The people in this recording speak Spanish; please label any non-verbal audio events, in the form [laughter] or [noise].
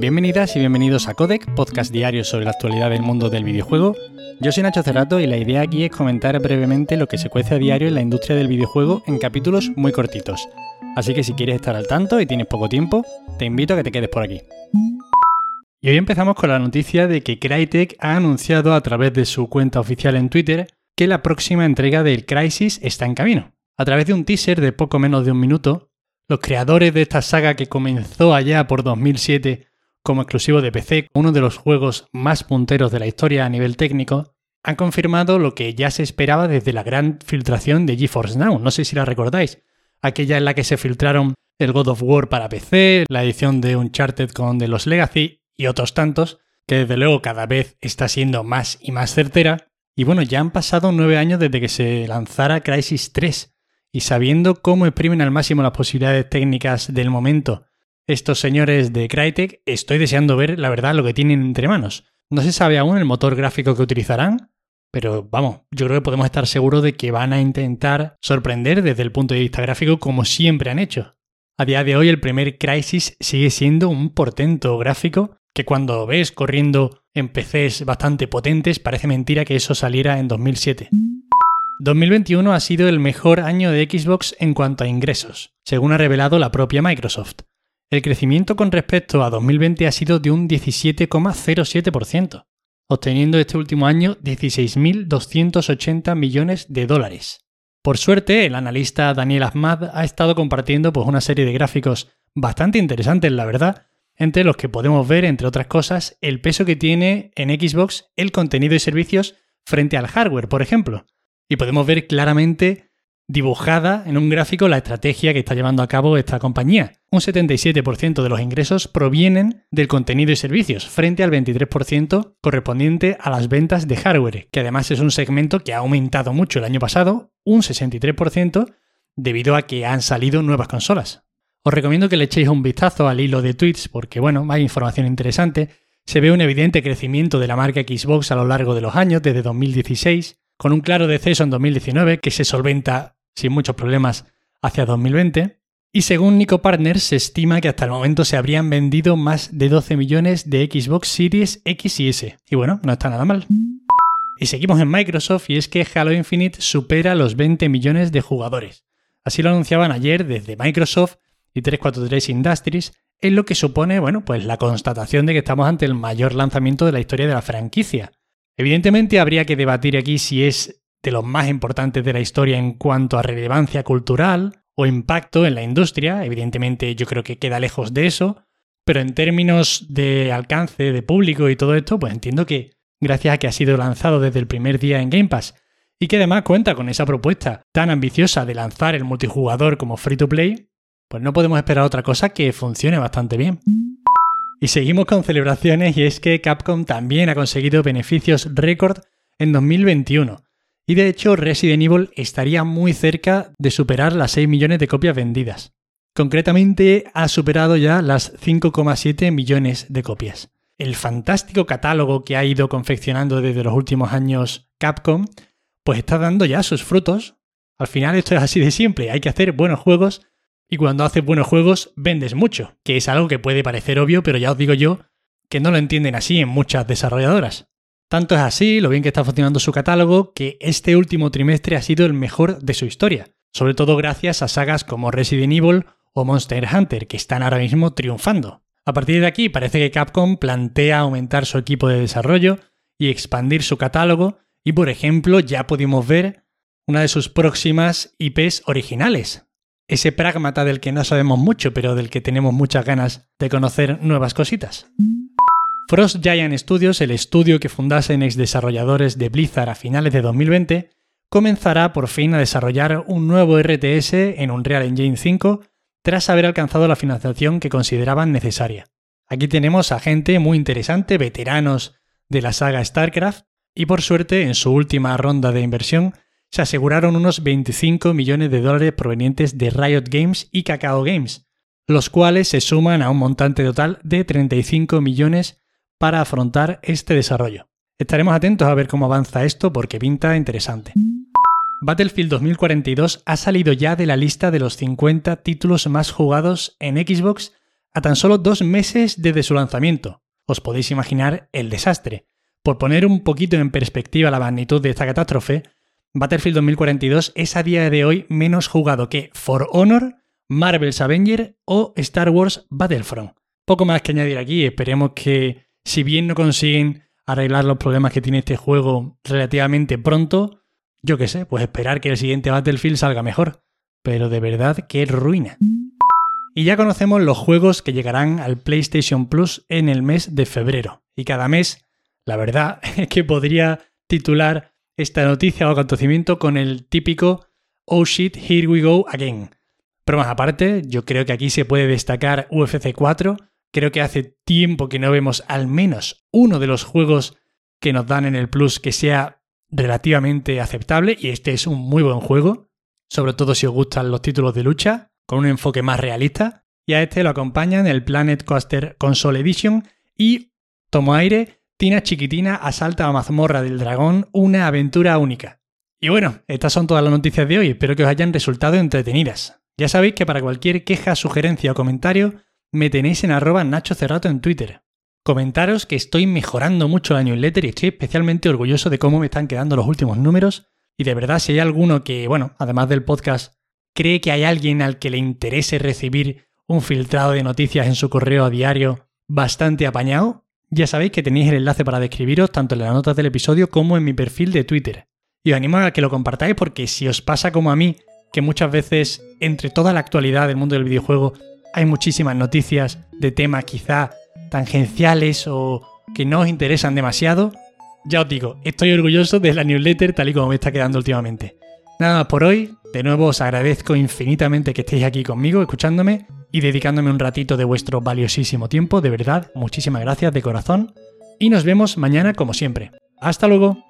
Bienvenidas y bienvenidos a Codec, podcast diario sobre la actualidad del mundo del videojuego. Yo soy Nacho Cerrato y la idea aquí es comentar brevemente lo que se cuece a diario en la industria del videojuego en capítulos muy cortitos. Así que si quieres estar al tanto y tienes poco tiempo, te invito a que te quedes por aquí. Y hoy empezamos con la noticia de que Crytek ha anunciado a través de su cuenta oficial en Twitter que la próxima entrega del Crisis está en camino. A través de un teaser de poco menos de un minuto, los creadores de esta saga que comenzó allá por 2007 como exclusivo de PC, uno de los juegos más punteros de la historia a nivel técnico, han confirmado lo que ya se esperaba desde la gran filtración de GeForce Now. No sé si la recordáis. Aquella en la que se filtraron el God of War para PC, la edición de Uncharted con The Los Legacy y otros tantos, que desde luego cada vez está siendo más y más certera. Y bueno, ya han pasado nueve años desde que se lanzara Crisis 3, y sabiendo cómo exprimen al máximo las posibilidades técnicas del momento estos señores de Crytek, estoy deseando ver la verdad lo que tienen entre manos. No se sabe aún el motor gráfico que utilizarán, pero vamos, yo creo que podemos estar seguros de que van a intentar sorprender desde el punto de vista gráfico como siempre han hecho. A día de hoy el primer Crisis sigue siendo un portento gráfico que cuando ves corriendo en PCs bastante potentes parece mentira que eso saliera en 2007. 2021 ha sido el mejor año de Xbox en cuanto a ingresos, según ha revelado la propia Microsoft. El crecimiento con respecto a 2020 ha sido de un 17,07%, obteniendo este último año 16.280 millones de dólares. Por suerte, el analista Daniel Ahmad ha estado compartiendo pues, una serie de gráficos bastante interesantes, la verdad, entre los que podemos ver, entre otras cosas, el peso que tiene en Xbox el contenido y servicios frente al hardware, por ejemplo. Y podemos ver claramente dibujada en un gráfico la estrategia que está llevando a cabo esta compañía. Un 77% de los ingresos provienen del contenido y servicios, frente al 23% correspondiente a las ventas de hardware, que además es un segmento que ha aumentado mucho el año pasado, un 63%, debido a que han salido nuevas consolas. Os recomiendo que le echéis un vistazo al hilo de tweets porque, bueno, hay información interesante. Se ve un evidente crecimiento de la marca Xbox a lo largo de los años, desde 2016, con un claro deceso en 2019 que se solventa sin muchos problemas hacia 2020. Y según Nico Partners, se estima que hasta el momento se habrían vendido más de 12 millones de Xbox Series X y S. Y bueno, no está nada mal. Y seguimos en Microsoft y es que Halo Infinite supera los 20 millones de jugadores. Así lo anunciaban ayer desde Microsoft y 343 Industries, en lo que supone, bueno, pues la constatación de que estamos ante el mayor lanzamiento de la historia de la franquicia. Evidentemente habría que debatir aquí si es de los más importantes de la historia en cuanto a relevancia cultural o impacto en la industria. Evidentemente yo creo que queda lejos de eso, pero en términos de alcance, de público y todo esto, pues entiendo que gracias a que ha sido lanzado desde el primer día en Game Pass y que además cuenta con esa propuesta tan ambiciosa de lanzar el multijugador como free to play, pues no podemos esperar otra cosa que funcione bastante bien. Y seguimos con celebraciones y es que Capcom también ha conseguido beneficios récord en 2021 y de hecho, Resident Evil estaría muy cerca de superar las 6 millones de copias vendidas. Concretamente, ha superado ya las 5,7 millones de copias. El fantástico catálogo que ha ido confeccionando desde los últimos años Capcom, pues está dando ya sus frutos. Al final esto es así de simple, hay que hacer buenos juegos y cuando haces buenos juegos vendes mucho, que es algo que puede parecer obvio, pero ya os digo yo que no lo entienden así en muchas desarrolladoras. Tanto es así lo bien que está funcionando su catálogo que este último trimestre ha sido el mejor de su historia, sobre todo gracias a sagas como Resident Evil o Monster Hunter, que están ahora mismo triunfando. A partir de aquí parece que Capcom plantea aumentar su equipo de desarrollo y expandir su catálogo y por ejemplo ya pudimos ver una de sus próximas IPs originales. Ese pragmata del que no sabemos mucho pero del que tenemos muchas ganas de conocer nuevas cositas. Frost Giant Studios, el estudio que fundasen ex desarrolladores de Blizzard a finales de 2020, comenzará por fin a desarrollar un nuevo RTS en Unreal Engine 5 tras haber alcanzado la financiación que consideraban necesaria. Aquí tenemos a gente muy interesante, veteranos de la saga StarCraft, y por suerte en su última ronda de inversión se aseguraron unos 25 millones de dólares provenientes de Riot Games y Kakao Games, los cuales se suman a un montante total de 35 millones para afrontar este desarrollo. Estaremos atentos a ver cómo avanza esto porque pinta interesante. Battlefield 2042 ha salido ya de la lista de los 50 títulos más jugados en Xbox a tan solo dos meses desde su lanzamiento. Os podéis imaginar el desastre. Por poner un poquito en perspectiva la magnitud de esta catástrofe, Battlefield 2042 es a día de hoy menos jugado que For Honor, Marvel's Avenger o Star Wars Battlefront. Poco más que añadir aquí, esperemos que si bien no consiguen arreglar los problemas que tiene este juego relativamente pronto, yo qué sé, pues esperar que el siguiente Battlefield salga mejor. Pero de verdad, qué ruina. Y ya conocemos los juegos que llegarán al PlayStation Plus en el mes de febrero. Y cada mes, la verdad [laughs] es que podría titular esta noticia o acontecimiento con el típico Oh shit, here we go again. Pero más aparte, yo creo que aquí se puede destacar UFC 4. Creo que hace tiempo que no vemos al menos uno de los juegos que nos dan en el Plus que sea relativamente aceptable y este es un muy buen juego, sobre todo si os gustan los títulos de lucha, con un enfoque más realista, y a este lo acompañan el Planet Coaster Console Edition y Tomo Aire, Tina Chiquitina asalta a mazmorra del dragón, una aventura única. Y bueno, estas son todas las noticias de hoy, espero que os hayan resultado entretenidas. Ya sabéis que para cualquier queja, sugerencia o comentario, me tenéis en arroba Nacho Cerrato en Twitter. Comentaros que estoy mejorando mucho la newsletter y estoy especialmente orgulloso de cómo me están quedando los últimos números. Y de verdad, si hay alguno que, bueno, además del podcast, cree que hay alguien al que le interese recibir un filtrado de noticias en su correo a diario bastante apañado, ya sabéis que tenéis el enlace para describiros tanto en las notas del episodio como en mi perfil de Twitter. Y os animo a que lo compartáis porque si os pasa como a mí, que muchas veces entre toda la actualidad del mundo del videojuego hay muchísimas noticias de temas quizá tangenciales o que no os interesan demasiado, ya os digo, estoy orgulloso de la newsletter tal y como me está quedando últimamente. Nada más por hoy, de nuevo os agradezco infinitamente que estéis aquí conmigo, escuchándome y dedicándome un ratito de vuestro valiosísimo tiempo, de verdad, muchísimas gracias de corazón, y nos vemos mañana como siempre. Hasta luego.